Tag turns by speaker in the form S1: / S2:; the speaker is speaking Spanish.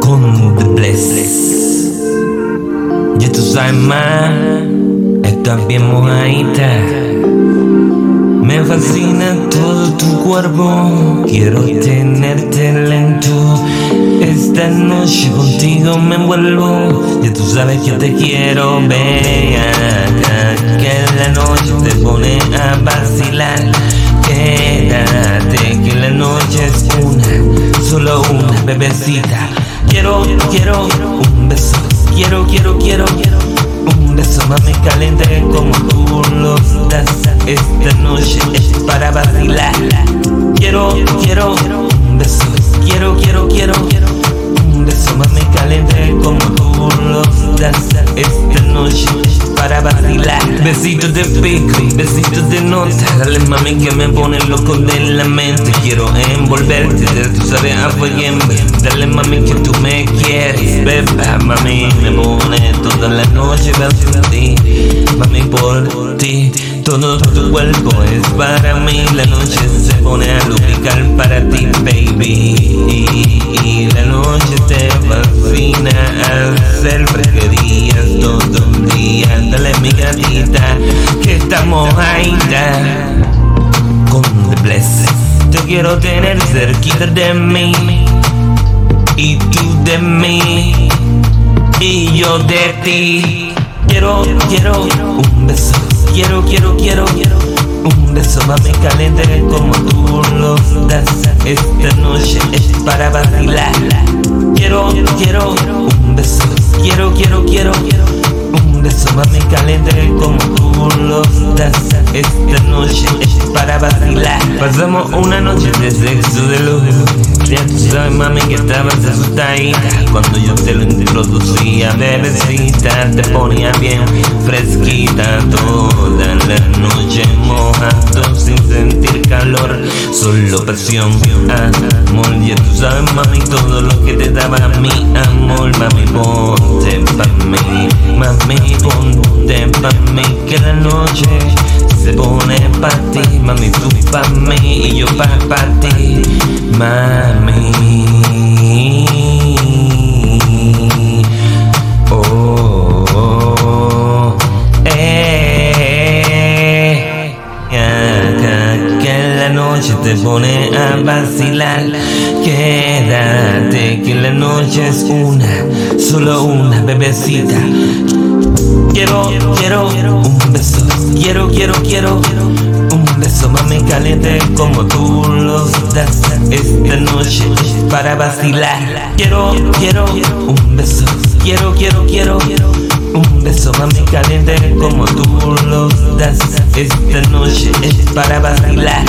S1: Con The Bless. Ya tú sabes más, estás bien mojadita. Me fascina todo tu cuerpo, quiero tenerte lento. Esta noche contigo me envuelvo, ya tú sabes que te quiero, vea que la noche te pone a vacilar. Una bebecita. Quiero, quiero un beso, quiero, quiero, quiero un beso mami caliente como tú lo das. Esta noche es para vacilar. Quiero, quiero un beso, quiero, quiero, quiero, quiero Besitos de pico, besitos de nota. Dale mami que me pone loco de la mente. Quiero envolverte, tú sabes a fuego. Dale mami que tú me quieres. Beba mami, me pone toda la noche por ti. Mami por ti. Todo tu cuerpo es para mí. La noche se pone a lubricar para ti, baby. Y, la noche te fascina hacer fresquerías todo estamos con The Bless. Te quiero tener cerquita de mí y tú de mí y yo de ti. Quiero, quiero un beso. Quiero, quiero, quiero, quiero un beso mami caliente como tú lo das. Esta noche es para vacilar. Quiero, quiero un beso. Quiero, quiero, quiero, quiero beso mami caliente como tú lo das. Esta noche es para vacilar. Pasamos una noche de sexo de lujo. Ya tú sabes, mami, que estabas asustadita Cuando yo te lo introducía, bebecita Te ponía bien fresquita Toda Solo pasión, amor Ya tú sabes, mami, todo lo que te daba mi amor Mami, ponte pa' mí Mami, ponte pa' mí Que la noche se pone pa' ti Mami, tú pa' mí y yo pa' pa' ti Mami pone a vacilar. Quédate que la noche es una, solo una bebecita. Quiero, quiero un beso, quiero, quiero, quiero un beso mami caliente como tú los das. Esta noche para vacilar. Quiero, quiero un beso, quiero, quiero, quiero un beso mami caliente como tú los das. Esta noche es para vacilar